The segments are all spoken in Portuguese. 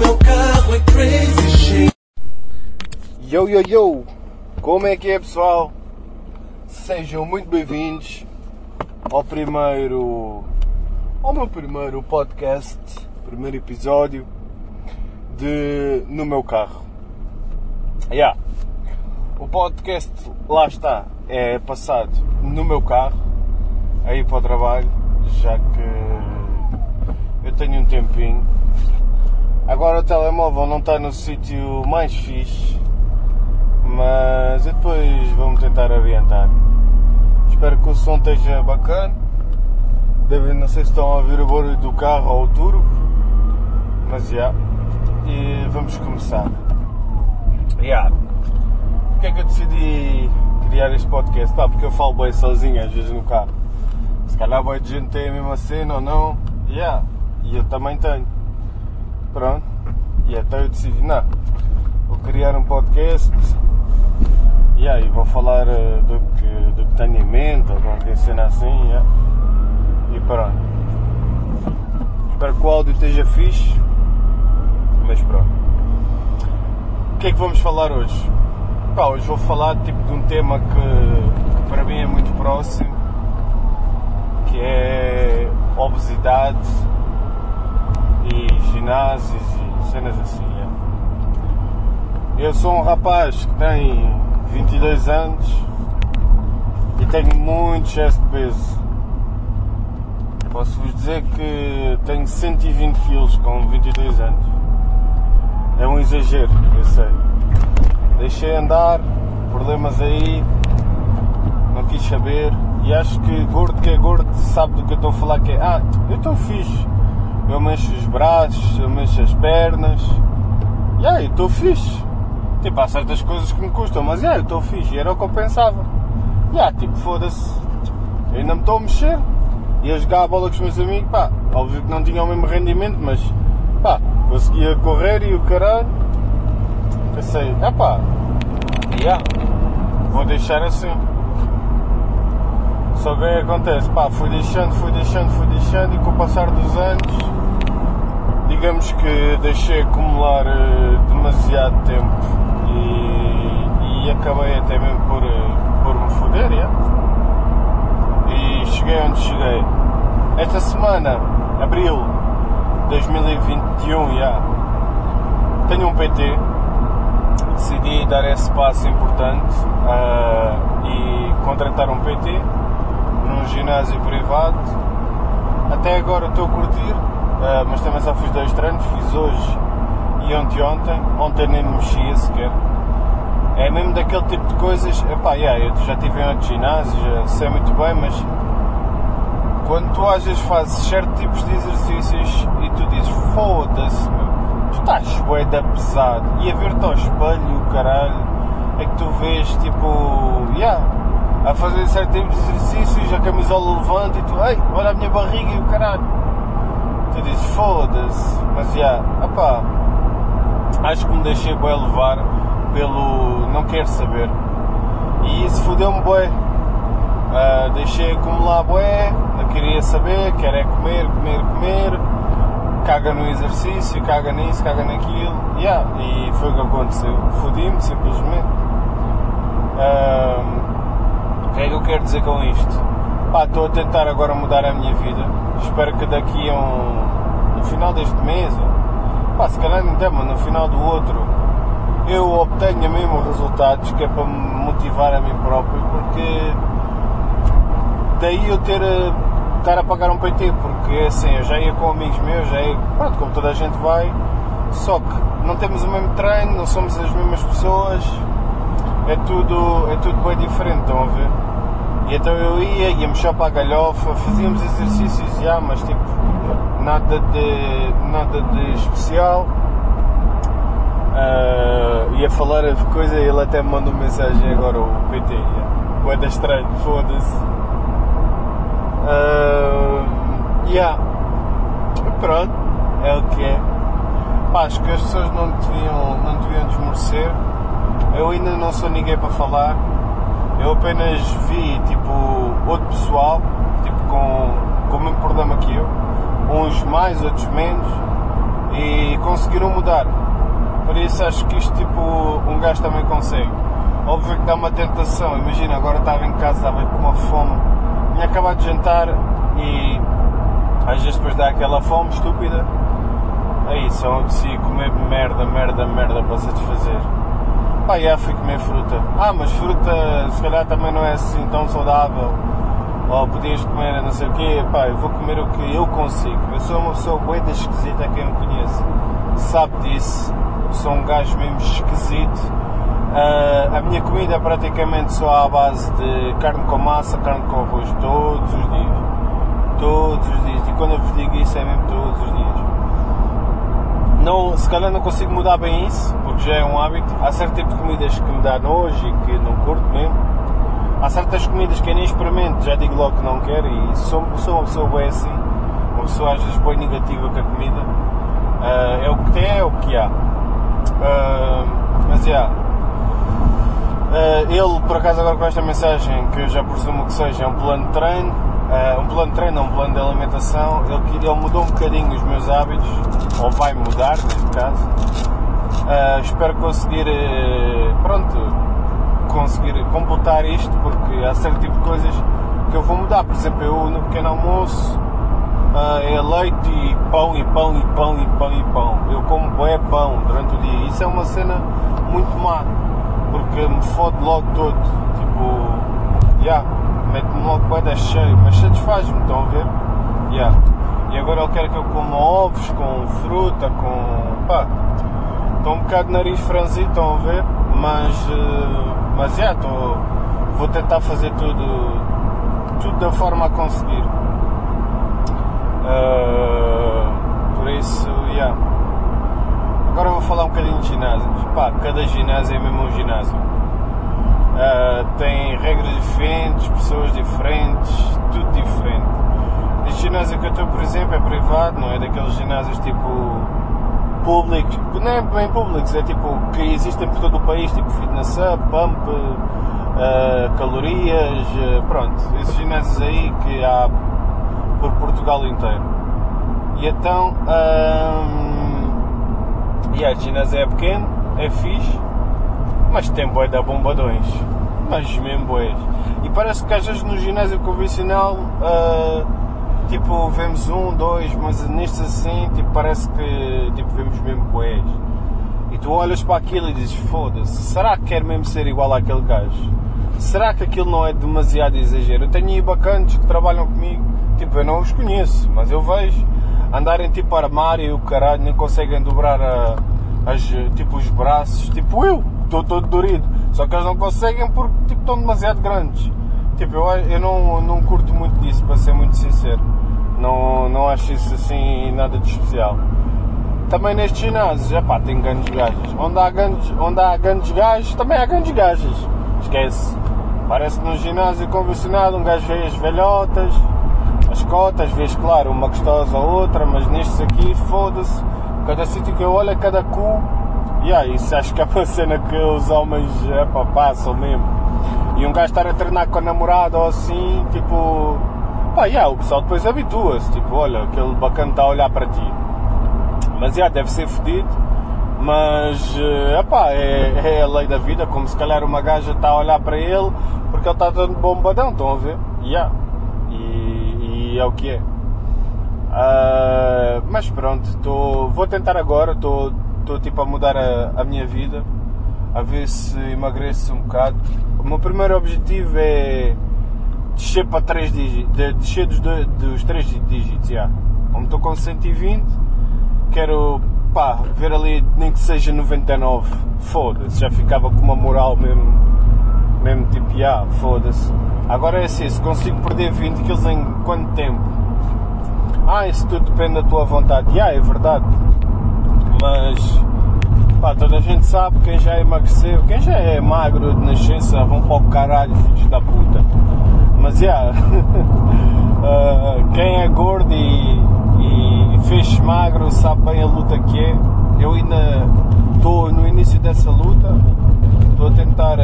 meu carro é crazy shit. Yo, yo, yo! Como é que é, pessoal? Sejam muito bem-vindos ao primeiro. ao meu primeiro podcast, primeiro episódio de No Meu Carro. Yeah. O podcast, lá está, é passado no meu carro, aí para o trabalho, já que eu tenho um tempinho. Agora o telemóvel não está no sítio mais fixe, mas eu depois vou-me tentar orientar. Espero que o som esteja bacana. Devem, não sei se estão a ouvir o barulho do carro ou o turbo, mas já. E vamos começar. Yeah. Porquê é que eu decidi criar este podcast? Pá, porque eu falo bem sozinho às vezes no carro. Se calhar vai de gente tem a mesma cena ou não. Yeah. E eu também tenho. Pronto. E então eu decidi, não, vou criar um podcast e aí vou falar eh, do, que, do que tenho em mente ou qualquer cena assim. yeah. E pronto. Espero que o áudio esteja fixe. Mas pronto. O que é que vamos falar hoje? Pá, hoje vou falar tipo, de um tema que, que para mim é muito próximo, que é obesidade e ginásios e cenas assim. é. Eu sou um rapaz que tem 22 anos e tenho muito excesso de peso. Posso vos dizer que tenho 120 kg com 22 anos. É um exagero, eu sei. Deixei andar, problemas aí, não quis saber. E acho que gordo que é gordo sabe do que eu estou a falar que é. Ah, eu estou fixe. Eu mexo os braços, eu mexo as pernas. E aí, estou fixe. Tipo, há certas coisas que me custam, mas yeah, eu estou fixe. E era o que eu pensava. E yeah, tipo, foda-se. Eu ainda me estou a mexer. Ia jogar a bola com os meus amigos, pá. Óbvio que não tinha o mesmo rendimento, mas pá, conseguia correr e o caralho. Pensei, é pá, yeah, vou deixar assim. Só que acontece? Pá, fui deixando, fui deixando, fui deixando e com o passar dos anos, digamos que deixei acumular eh, demasiado tempo e, e acabei até mesmo por, eh, por me foder, yeah. E cheguei onde cheguei. Esta semana, abril 2021, yeah, tenho um PT decidi dar esse passo importante ah, e contratar um PT num ginásio privado. Até agora estou a curtir, ah, mas também só fiz dois treinos, fiz hoje e ontem ontem. Ontem nem me mexia sequer. É mesmo daquele tipo de coisas. Epá, yeah, eu já estive em outros ginásios, já sei muito bem, mas quando tu às vezes fazes certos tipos de exercícios e tu dizes foda-se, tu estás boeda pesado e a ver-te ao espelho o caralho é que tu vês tipo, yeah, a fazer certo tipo de exercícios, a camisola levanta e tu, ei, olha a minha barriga e o caralho. Tu dizes foda-se, mas já, yeah, opá, acho que me deixei bem levar pelo não quero saber. E isso fodeu-me bué. Ah, deixei acumular bué, não queria saber, quero é comer, comer, comer, caga no exercício, caga nisso, caga naquilo, yeah, e foi o que aconteceu. Fodi-me simplesmente. Ah, o que é que eu quero dizer com isto? Pá, estou a tentar agora mudar a minha vida. Espero que daqui a um. no final deste mês, pá, se calhar não mas no final do outro, eu obtenha mesmo resultados que é para me motivar a mim próprio, porque daí eu ter a, estar a pagar um PT, porque assim, eu já ia com amigos meus, já ia, pronto, como toda a gente vai, só que não temos o mesmo treino, não somos as mesmas pessoas, é tudo, é tudo bem diferente, estão a ver? E então eu ia, íamos só para a galhofa, fazíamos exercícios já, mas tipo, nada de, nada de especial. Ah, ia falar de coisa e ele até me mandou mensagem agora, o PT. Yeah. Boeda estranho, foda-se. Uh, yeah. Pronto, é o que é. Pá, acho que as pessoas não deviam, não deviam desmerecer. Eu ainda não sou ninguém para falar. Eu apenas vi tipo outro pessoal, tipo com, com o mesmo problema que eu, uns mais, outros menos. e conseguiram mudar. Por isso acho que isto tipo um gajo também consegue. Óbvio que dá uma tentação, imagina, agora estava em casa, estava com uma fome, tinha acabado de jantar e às vezes depois dá aquela fome estúpida. Aí só decidi comer merda, merda, merda para satisfazer. Pá, já fui comer fruta. Ah, mas fruta se calhar também não é assim tão saudável. Ou podias comer não sei o quê. Pá, eu vou comer o que eu consigo. Eu sou uma pessoa boa esquisita, quem me conhece sabe disso. Sou um gajo mesmo esquisito. Uh, a minha comida é praticamente só à base de carne com massa, carne com arroz, todos os dias. Todos os dias. E quando eu vos digo isso é mesmo todos os dias. Não, se calhar não consigo mudar bem isso, porque já é um hábito. Há certo tipo de comidas que me dá nojo e que não curto mesmo. Há certas comidas que eu nem experimento, já digo logo que não quero e sou, sou uma pessoa boa assim. Uma pessoa às vezes bem negativa com a comida. Uh, é o que tem, é o que há. Uh, mas já. Yeah. Uh, ele, por acaso, agora com esta mensagem, que eu já presumo que seja um plano de treino, uh, um plano de treino, um plano de alimentação, ele, ele mudou um bocadinho os meus hábitos, ou vai mudar, neste caso. Uh, espero conseguir, pronto, conseguir completar isto, porque há certo tipo de coisas que eu vou mudar. Por exemplo, eu no pequeno almoço é leite e pão e pão e pão e pão e pão. Eu como é pão durante o dia. Isso é uma cena muito má porque me fode logo todo. Tipo, já, yeah, mete-me logo boeda cheio, mas satisfaz-me, estão a ver? Yeah. E agora ele quer que eu coma ovos com fruta, com. pá. Estou um bocado de nariz franzido, estão a ver? Mas. Uh, mas já, yeah. Vou tentar fazer tudo. tudo da forma a conseguir. Uh, por isso. Yeah. Agora vou falar um bocadinho de ginásios. Pá, cada ginásio é mesmo um ginásio. Uh, tem regras diferentes, pessoas diferentes, tudo diferente. Este ginásio que eu estou, por exemplo, é privado, não é daqueles ginásios tipo públicos, não é bem públicos, é tipo que existem por todo o país, tipo Fitness Up, Pump, uh, calorias, uh, pronto, esses ginásios aí que há por Portugal inteiro. E então. E a ginásio é pequeno, é fixe, mas tem boi da bombadões. Mas mesmo bois. E parece que às vezes no ginásio convencional, uh, tipo, vemos um, dois, mas nestes assim, tipo, parece que tipo, vemos mesmo bois. E tu olhas para aquilo e dizes, foda-se, será que quer mesmo ser igual àquele gajo? Será que aquilo não é demasiado exagero? Eu tenho aí bacanas que trabalham comigo, tipo, eu não os conheço, mas eu vejo andarem tipo armário e o caralho, nem conseguem dobrar a, as, tipo, os braços, tipo eu, estou todo dorido. Só que eles não conseguem porque tipo, estão demasiado grandes. Tipo, eu, eu não, não curto muito disso, para ser muito sincero. Não, não acho isso assim nada de especial. Também neste ginásio, já pá, tem grandes gajas. Onde há grandes, onde há grandes gajos, também há grandes gajas. Esquece. Parece que num ginásio convencionado um gajo vê as velhotas, as cotas, vês claro uma gostosa ou outra, mas nestes aqui, foda-se, cada sítio que eu olho é cada cu. E yeah, isso acho que é uma cena que os homens epa, passam mesmo. E um gajo estar a treinar com a namorada ou assim, tipo. Pá, yeah, o pessoal depois habitua-se, tipo, olha, aquele bacana está a olhar para ti. Mas yeah, deve ser fedido, mas epá, é, é a lei da vida, como se calhar uma gaja está a olhar para ele porque ele está todo bombadão, estão a ver? Yeah e é o que é. Uh, mas pronto, tô, vou tentar agora, estou tipo a mudar a, a, minha vida, a ver se emagreço um bocado. O meu primeiro objetivo é descer para 3 dígitos, descer dos, dos 3 dígitos, yeah. como estou com 120, quero pá, ver ali nem que seja 99, foda-se, já ficava com uma moral mesmo, mesmo tipo, yeah, foda-se. Agora é assim, se consigo perder 20 kg em quanto tempo? Ah, isso tudo depende da tua vontade. Já, yeah, é verdade. Mas, pá, toda a gente sabe, quem já emagreceu, quem já é magro de nascença, vão para o caralho, filhos da puta. Mas, yeah, uh, quem é gordo e, e fez magro sabe bem a luta que é. Eu ainda estou no início dessa luta, estou a tentar...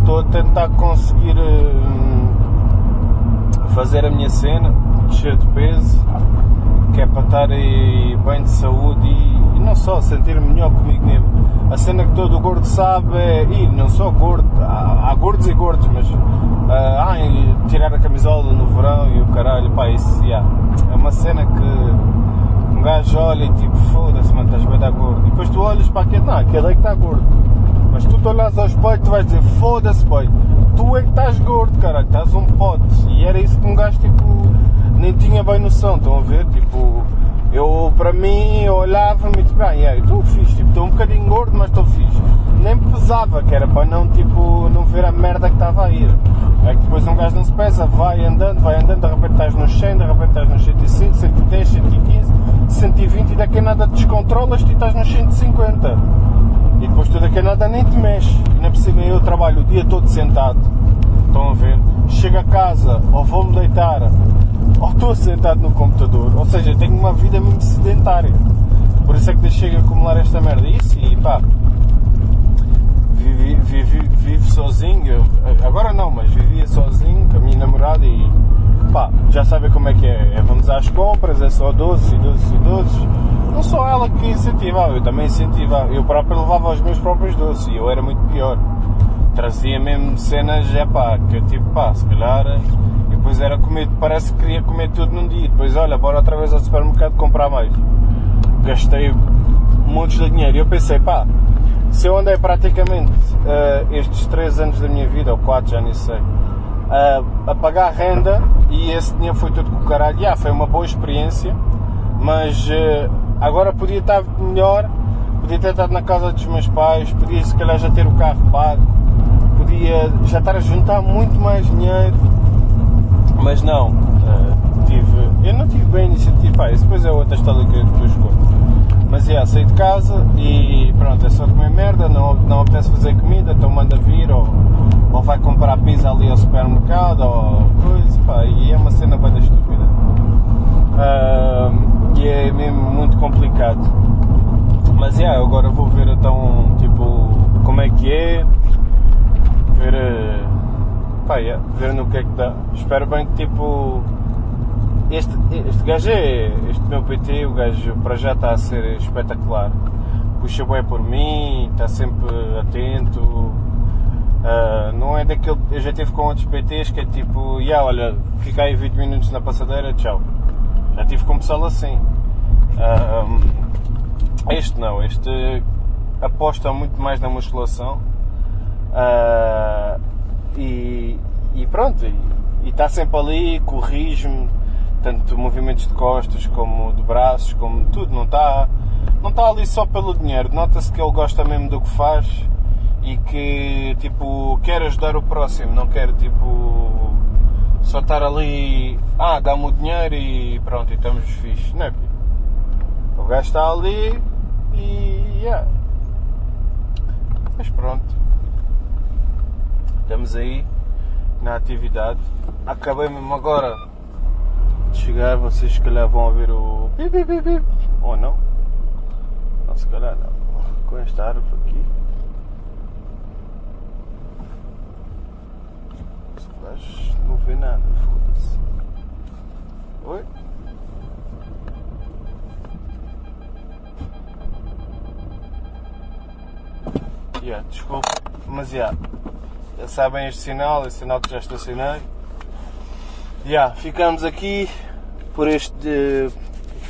Estou a tentar conseguir uh, fazer a minha cena, descer de peso que é para estar bem de saúde e, e não só sentir-me melhor comigo mesmo. A cena que todo gordo sabe é, e não só gordo, há, há gordos e gordos, mas ah, ai, tirar a camisola no verão e o caralho, pá, isso yeah, é uma cena que um gajo olha e tipo, foda-se, mano, estás bem da gordo. E depois tu olhas para aquele, não, aquele é que está gordo. Mas tu te olhas ao espelho tu vais dizer, foda-se, boy, tu é que estás gordo, caralho, estás um pote. E era isso que um gajo, tipo, nem tinha bem noção, estão a ver? Tipo, eu, para mim, eu olhava-me e tipo, ah, yeah, estou fixe, tipo, estou um bocadinho gordo, mas estou fixe. Nem pesava, que era para não, tipo, não ver a merda que estava a ir. É que depois um gajo não se pesa, vai andando, vai andando, de repente estás nos 100, de repente estás nos 105, 110, 115, 120 e daqui a nada descontrolas-te e estás nos 150. E depois tu daqui a nada nem te mexe. E na por cima eu trabalho o dia todo sentado. Estão a ver? Chego a casa, ou vou-me deitar, ou estou sentado no computador. Ou seja, tenho uma vida mesmo sedentária. Por isso é que deixei de acumular esta merda. Isso e pá, vivi, vivi, vivo sozinho. Agora não, mas vivia sozinho com a minha namorada e pá, já sabem como é que é. é vamos às compras, é só doces e doces e doces. Não só ela que incentivava, eu também incentivava. Eu próprio levava os meus próprios doces e eu era muito pior. Trazia mesmo cenas, é pá, que eu tipo, pá, se calhar. Depois era comer, parece que queria comer tudo num dia. Depois, olha, bora outra vez ao supermercado comprar mais. Gastei montes de dinheiro. E eu pensei, pá, se eu andei praticamente uh, estes 3 anos da minha vida, ou 4, já nem sei, uh, a pagar renda e esse dinheiro foi tudo com o caralho. Yeah, foi uma boa experiência, mas uh, agora podia estar melhor, podia ter estado na casa dos meus pais, podia se calhar já ter o carro pago, podia já estar a juntar muito mais dinheiro, mas não. tive, eu não tive bem iniciativa, pá, isso depois é outra história que eu depois conto. Mas é, saí de casa e pronto, é só comer merda, não, não apetece fazer comida, então manda vir ou, ou vai comprar pizza ali ao supermercado ou coisa, pá, e é uma cena bem estúpida. Uh, e é mesmo muito complicado. Mas é, agora vou ver então, tipo, como é que é, ver, pá, yeah, ver no que é que dá. Espero bem que tipo este, este gajo é, este meu PT, o gajo para já está a ser espetacular. Puxa bem por mim, está sempre atento. Uh, não é daquele. Eu já tive com outros PTs que é tipo, yeah, olha, fica aí 20 minutos na passadeira, tchau. Já tive com pessoal assim. Uh, este não, este aposta muito mais na musculação. Uh, e, e, pronto, e está sempre ali, corrige-me tanto movimentos de costas como de braços, como tudo, não está, não está ali só pelo dinheiro, nota-se que ele gosta mesmo do que faz e que tipo quer ajudar o próximo, não quer tipo só estar ali, ah, dá-me o dinheiro e pronto, e estamos fixos, não é? O gajo está ali e yeah. Mas pronto. Estamos aí na atividade. Acabei mesmo agora de chegar, vocês se calhar vão ouvir o bip, bip, bip. ou não? Não, se calhar não. Com esta árvore aqui. Mas não vê nada, foda-se. Oi? Yeah, desculpe, mas. Yeah, sabem este sinal, este sinal que já estacionei. Yeah, ficamos aqui por este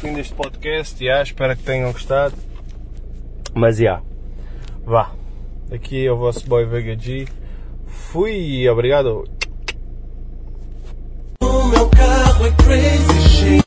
fim deste podcast. Yeah, espero que tenham gostado. Mas já, yeah, vá. Aqui é o vosso boy VGG. Fui, obrigado.